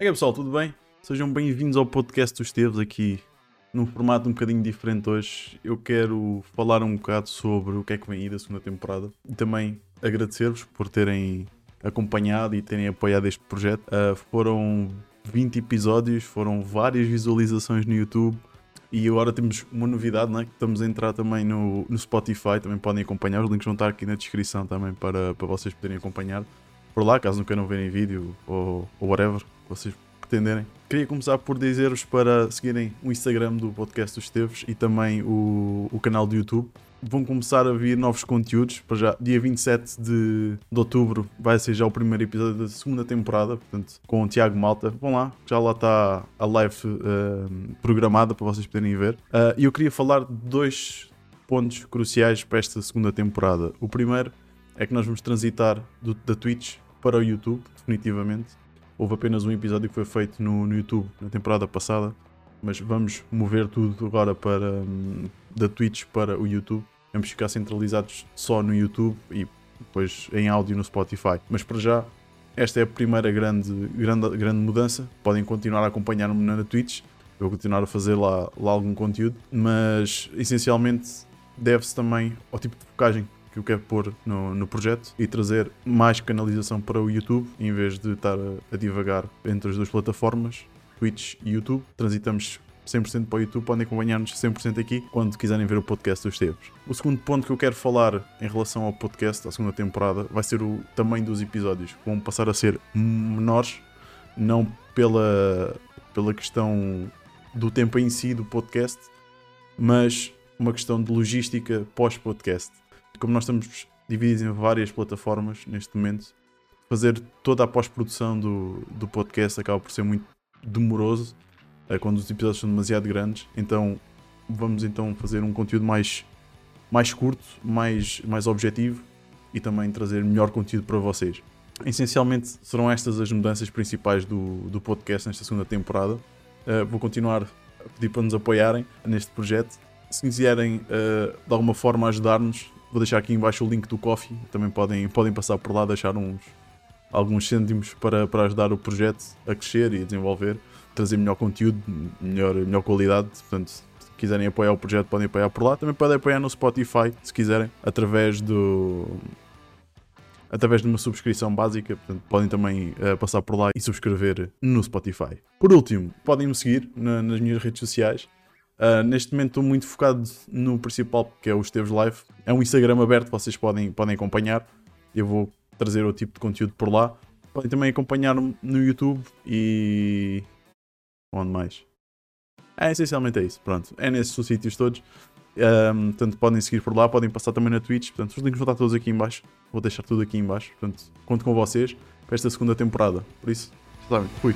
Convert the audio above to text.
Olha pessoal, tudo bem? Sejam bem-vindos ao podcast dos Teves aqui num formato um bocadinho diferente hoje. Eu quero falar um bocado sobre o que é que vem aí da segunda temporada e também agradecer-vos por terem acompanhado e terem apoiado este projeto. Uh, foram 20 episódios, foram várias visualizações no YouTube e agora temos uma novidade, né? que estamos a entrar também no, no Spotify, também podem acompanhar, os links vão estar aqui na descrição também para, para vocês poderem acompanhar por lá, caso não queiram verem vídeo ou, ou whatever vocês pretenderem. Queria começar por dizer-vos para seguirem o Instagram do podcast dos Esteves e também o, o canal do YouTube. Vão começar a vir novos conteúdos. Para já, dia 27 de, de outubro vai ser já o primeiro episódio da segunda temporada, portanto, com o Tiago Malta. Vão lá, já lá está a live uh, programada para vocês poderem ver. Uh, e eu queria falar de dois pontos cruciais para esta segunda temporada. O primeiro é que nós vamos transitar do, da Twitch para o YouTube, definitivamente. Houve apenas um episódio que foi feito no, no YouTube na temporada passada, mas vamos mover tudo agora para um, da Twitch para o YouTube. Vamos ficar centralizados só no YouTube e depois em áudio no Spotify. Mas para já, esta é a primeira grande, grande, grande mudança. Podem continuar a acompanhar-me na Twitch. Eu vou continuar a fazer lá, lá algum conteúdo, mas essencialmente deve-se também ao tipo de focagem que eu quero pôr no, no projeto e trazer mais canalização para o YouTube em vez de estar a, a divagar entre as duas plataformas, Twitch e YouTube. Transitamos 100% para o YouTube, podem acompanhar-nos 100% aqui quando quiserem ver o podcast dos tempos. O segundo ponto que eu quero falar em relação ao podcast, à segunda temporada, vai ser o tamanho dos episódios. Vão passar a ser menores, não pela, pela questão do tempo em si do podcast, mas uma questão de logística pós-podcast como nós estamos divididos em várias plataformas neste momento, fazer toda a pós-produção do, do podcast acaba por ser muito demoroso é, quando os episódios são demasiado grandes. Então vamos então fazer um conteúdo mais, mais curto, mais, mais objetivo e também trazer melhor conteúdo para vocês. Essencialmente serão estas as mudanças principais do, do podcast nesta segunda temporada. Uh, vou continuar a pedir para nos apoiarem neste projeto. Se quiserem uh, de alguma forma ajudar-nos, Vou deixar aqui embaixo o link do Coffee. Também podem, podem passar por lá, deixar uns, alguns cêntimos para, para ajudar o projeto a crescer e a desenvolver, trazer melhor conteúdo, melhor, melhor qualidade. Portanto, se quiserem apoiar o projeto, podem apoiar por lá. Também podem apoiar no Spotify, se quiserem, através do. Através de uma subscrição básica, portanto, podem também uh, passar por lá e subscrever no Spotify. Por último, podem me seguir na, nas minhas redes sociais. Uh, neste momento estou muito focado no principal, que é o Esteves Live. É um Instagram aberto, vocês podem, podem acompanhar. Eu vou trazer o tipo de conteúdo por lá. Podem também acompanhar no YouTube e. Onde mais? É, essencialmente é isso. Pronto, é nesses sítios todos. Um, portanto, podem seguir por lá, podem passar também na Twitch. Portanto, os links vão estar todos aqui em baixo. Vou deixar tudo aqui em baixo. Portanto, conto com vocês para esta segunda temporada. Por isso, sabem, fui.